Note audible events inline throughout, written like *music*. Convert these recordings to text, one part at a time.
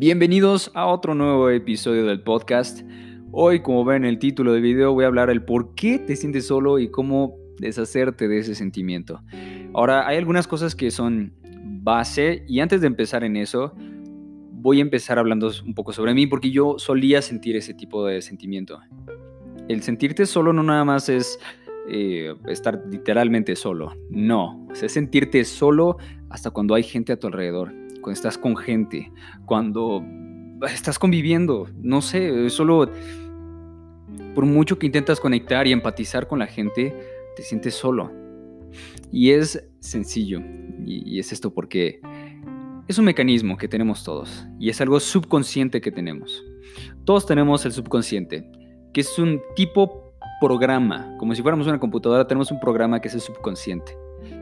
Bienvenidos a otro nuevo episodio del podcast. Hoy, como ven en el título del video, voy a hablar del por qué te sientes solo y cómo deshacerte de ese sentimiento. Ahora, hay algunas cosas que son base y antes de empezar en eso, voy a empezar hablando un poco sobre mí porque yo solía sentir ese tipo de sentimiento. El sentirte solo no nada más es eh, estar literalmente solo, no, es sentirte solo hasta cuando hay gente a tu alrededor cuando estás con gente, cuando estás conviviendo, no sé, solo por mucho que intentas conectar y empatizar con la gente, te sientes solo. Y es sencillo, y, es esto porque es un mecanismo que tenemos todos, y es algo subconsciente que tenemos. Todos tenemos el subconsciente, que es un tipo programa, como si fuéramos una computadora, tenemos un programa que es el subconsciente.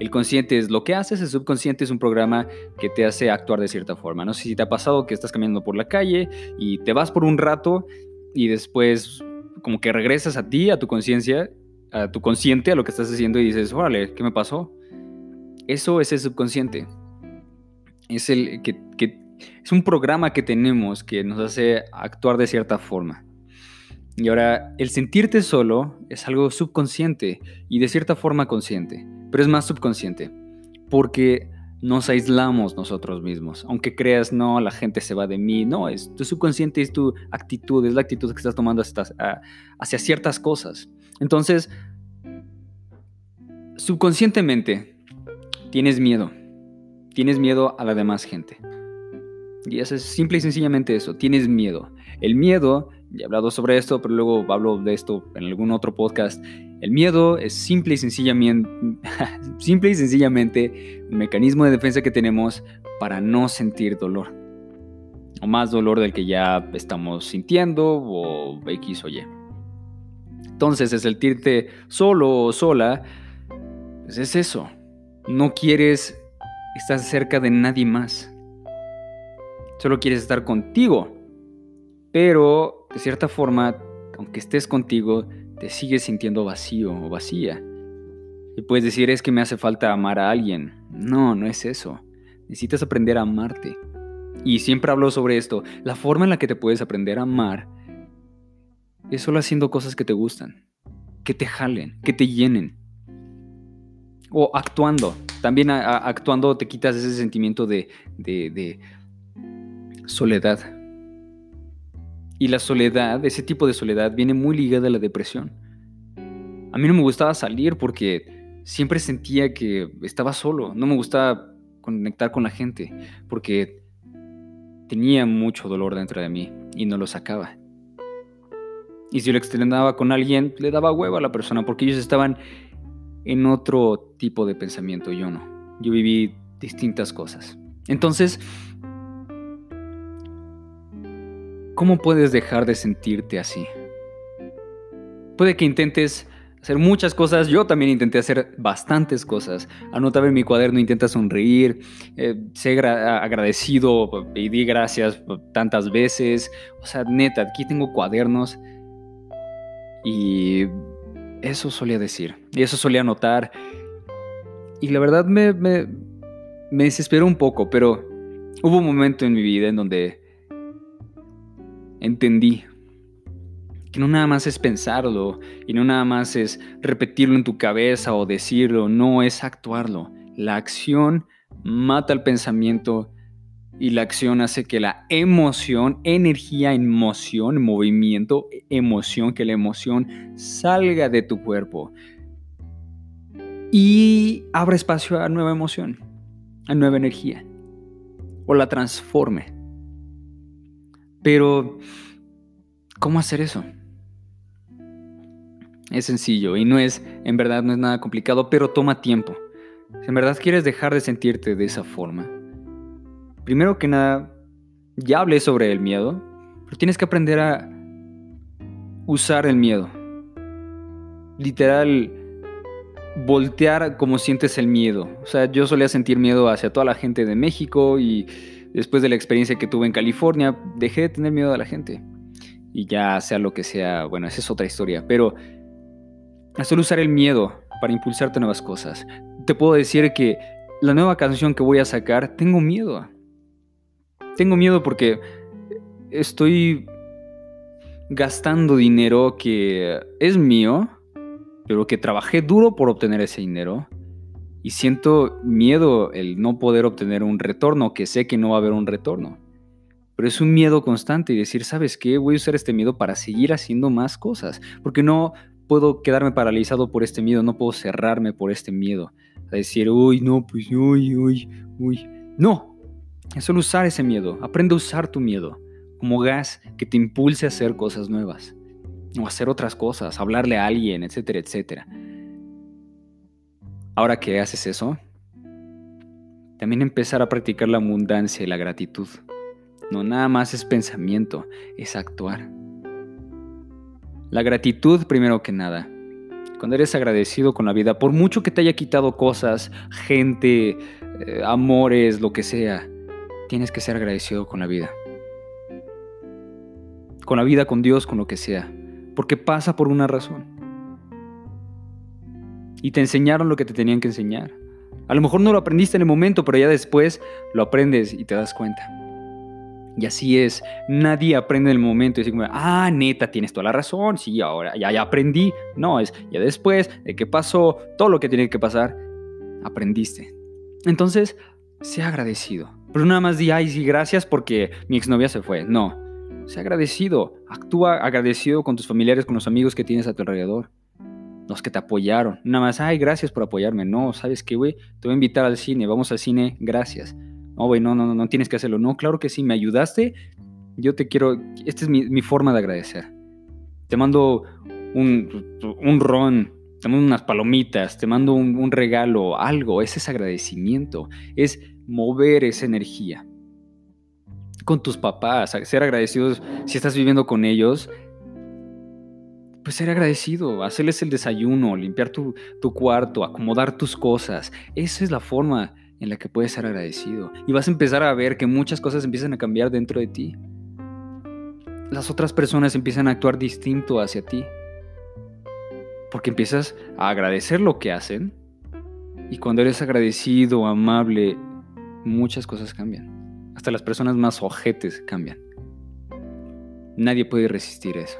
El consciente es lo que haces, el subconsciente es un programa que te hace actuar de cierta forma. No sé si te ha pasado que estás caminando por la calle y te vas por un rato y después como que regresas a ti, a tu conciencia, a tu consciente, a lo que estás haciendo y dices, órale, ¿qué me pasó? Eso es el subconsciente. Es, el que, es un programa que tenemos que nos hace actuar de cierta forma. Y ahora, el sentirte solo es algo subconsciente y de cierta forma consciente pero es más subconsciente, porque nos aislamos nosotros mismos. Aunque creas, no, la gente se va de mí, no, es tu subconsciente, es tu actitud, es la actitud que estás tomando hacia ciertas cosas. Entonces, subconscientemente, tienes miedo, tienes miedo a la demás gente. Y eso es simple y sencillamente eso, tienes miedo. El miedo, ya he hablado sobre esto, pero luego hablo de esto en algún otro podcast. El miedo es simple y sencillamente, *laughs* simple y sencillamente un mecanismo de defensa que tenemos para no sentir dolor. O más dolor del que ya estamos sintiendo o X o Y. Entonces, el sentirte solo o sola, pues es eso. No quieres estar cerca de nadie más solo quieres estar contigo. Pero, de cierta forma, aunque estés contigo, te sigues sintiendo vacío o vacía. Y puedes decir, es que me hace falta amar a alguien. No, no es eso. Necesitas aprender a amarte. Y siempre hablo sobre esto. La forma en la que te puedes aprender a amar es solo haciendo cosas que te gustan, que te jalen, que te llenen. O actuando. También actuando te quitas ese sentimiento de, de soledad. Y la soledad, ese tipo de soledad, viene muy ligada a la depresión. A mí no me gustaba salir porque siempre sentía que estaba solo. No me gustaba conectar con la gente porque tenía mucho dolor dentro de mí y no lo sacaba. Y si lo extendaba con alguien, le daba huevo a la persona porque ellos estaban en otro tipo de pensamiento, yo no. Yo viví distintas cosas. Entonces, ¿Cómo puedes dejar de sentirte así? Puede que intentes hacer muchas cosas, yo también intenté hacer bastantes cosas. Anotaba en mi cuaderno, intenta sonreír, eh, ser agradecido y di gracias tantas veces. O sea, neta, aquí tengo cuadernos y eso solía decir, y eso solía anotar. Y la verdad me, me, me desesperó un poco, pero hubo un momento en mi vida en donde entendí que no nada más es pensarlo y no nada más es repetirlo en tu cabeza o decirlo, no es actuarlo. La acción mata el pensamiento y la acción hace que la emoción, energía en moción, movimiento, emoción, que la emoción salga de tu cuerpo y abra espacio a nueva emoción, a nueva energía o la transforme. Pero, ¿cómo hacer eso? Es sencillo y no es, en verdad, no es nada complicado, pero toma tiempo. Si en verdad quieres dejar de sentirte de esa forma, primero que nada, ya hablé sobre el miedo, pero tienes que aprender a usar el miedo. Literal, voltear como sientes el miedo. O sea, yo solía sentir miedo hacia toda la gente de México y después de la experiencia que tuve en California, dejé de tener miedo a la gente. Y ya sea lo que sea, bueno, esa es otra historia. Pero hacer usar el miedo para impulsarte nuevas cosas. Te puedo decir que la nueva canción que voy a sacar, tengo miedo. Tengo miedo porque estoy gastando dinero que es mío, pero que trabajé duro por obtener ese dinero. Y siento miedo el no poder obtener un retorno, que sé que no va a haber un retorno. Pero es un miedo constante y decir, ¿sabes qué? Voy a usar este miedo para seguir haciendo más cosas. Porque no puedo quedarme paralizado por este miedo, no puedo cerrarme por este miedo. A decir, uy, no, pues, uy, uy, uy. No, es solo usar ese miedo. Aprende a usar tu miedo como gas que te impulse a hacer cosas nuevas. O hacer otras cosas, hablarle a alguien, etcétera, etcétera. Ahora que haces eso, también empezar a practicar la abundancia y la gratitud. No nada más es pensamiento, es actuar. La gratitud primero que nada. Cuando eres agradecido con la vida, por mucho que te haya quitado cosas, gente, eh, amores, lo que sea, tienes que ser agradecido con la vida. Con la vida, con Dios, con lo que sea. Porque pasa por una razón. Y te enseñaron lo que te tenían que enseñar. A lo mejor no lo aprendiste en el momento, pero ya después lo aprendes y te das cuenta. Y así es, nadie aprende en el momento y dice como, ah, neta, tienes toda la razón, sí, ahora ya, ya aprendí. No, es ya después de que pasó todo lo que tiene que pasar, aprendiste. Entonces, sea agradecido. Pero nada más di, ay, sí, gracias porque mi exnovia se fue. No, sea agradecido. Actúa agradecido con tus familiares, con los amigos que tienes a tu alrededor. Los que te apoyaron. Nada más, ay, gracias por apoyarme. No, ¿sabes qué, güey? Te voy a invitar al cine, vamos al cine, gracias. No, güey, no, no, no, tienes que hacerlo. No, claro que sí, me ayudaste. Yo te quiero. Esta es mi, forma de agradecer. Te mando un, un, ron, te mando unas palomitas, te mando un, un regalo, algo. Ese es agradecimiento. Es mover esa energía. Con tus papás, ser agradecidos si estás viviendo con ellos. Pues ser agradecido, hacerles el desayuno, limpiar tu, tu cuarto, acomodar tus cosas. Esa es la forma en la que puedes ser agradecido. Y vas a empezar a ver que muchas cosas empiezan a cambiar dentro de ti. Las otras personas empiezan a actuar distinto hacia ti. Porque empiezas a agradecer lo que hacen. Y cuando eres agradecido, amable, muchas cosas cambian. Hasta las personas más ojetes cambian. Nadie puede resistir eso.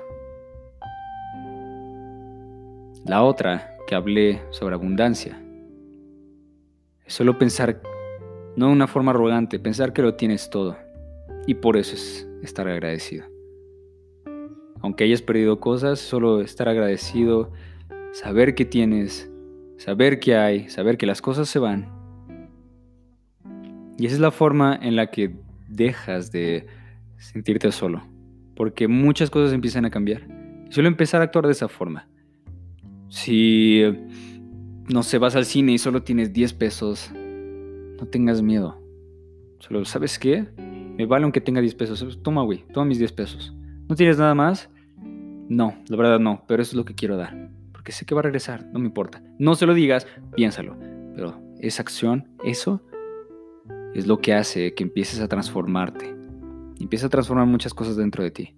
La otra que hablé sobre abundancia Solo pensar, no de una forma arrogante, pensar que lo tienes todo. Y por eso es estar agradecido. Aunque hayas perdido cosas, solo estar agradecido, saber que tienes, saber que hay, saber que las cosas se van. Y esa es la forma en la que dejas de sentirte solo. Porque muchas cosas empiezan a cambiar. Y solo empezar a actuar de esa forma. Si no sé, vas al cine y solo tienes 10 pesos, no tengas miedo. Solo, ¿sabes qué? Me vale aunque tenga 10 pesos. Toma, güey, toma mis 10 pesos. ¿No tienes nada más? No, la verdad no, pero eso es lo que quiero dar. Porque sé que va a regresar, no me importa. No se lo digas, piénsalo. Pero esa acción, eso, es lo que hace que empieces a transformarte. Empieza a transformar muchas cosas dentro de ti.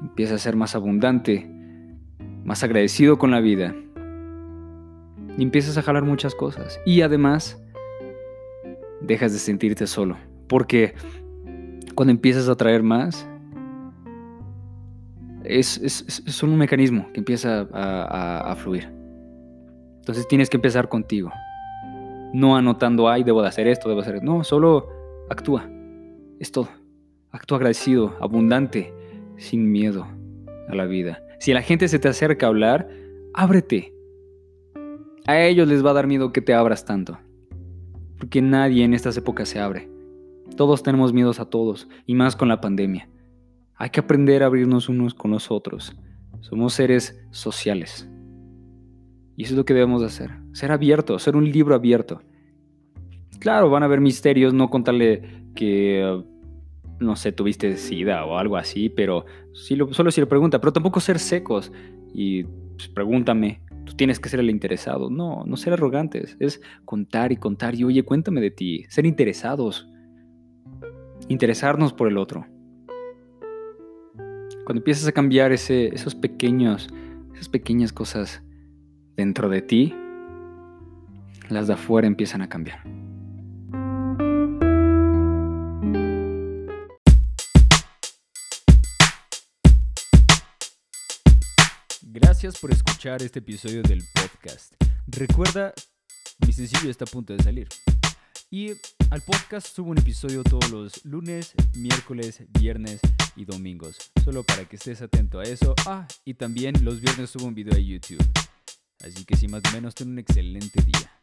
Empieza a ser más abundante, más agradecido con la vida y empiezas a jalar muchas cosas. Y además, dejas de sentirte solo. Porque cuando empiezas a traer más, es, es, un mecanismo que empieza a, a, fluir. Entonces tienes que empezar contigo. No anotando, ay, debo de hacer esto, debo hacer esto. No, solo actúa. Es todo. Actúa agradecido, abundante, sin miedo a la vida. Si la gente se te acerca a hablar, ábrete. A ellos les va a dar miedo que te abras tanto. Porque nadie en estas épocas se abre. Todos tenemos miedos a todos, y más con la pandemia. Hay que aprender a abrirnos unos con los otros. Somos seres sociales. Y eso es lo que debemos hacer. Ser abiertos, ser un libro abierto. Claro, van a haber misterios, no contarle que, no sé, tuviste sida o algo así, pero solo si le pregunta, pero tampoco ser secos. Y pues, pregúntame, tú tienes que ser el interesado. No, no ser arrogantes, es contar y contar y oye, cuéntame de ti, ser interesados, interesarnos por el otro. Cuando empiezas a cambiar esos pequeños, esas pequeñas cosas dentro de ti, las de afuera empiezan a cambiar. Gracias por escuchar este episodio del podcast. Recuerda, mi sencillo está a punto de salir. Y al podcast subo un episodio todos los lunes, miércoles, viernes y domingos. Solo para que estés atento a eso. Ah, y también los viernes subo un video a YouTube. Así que sin más o menos, ten un excelente día.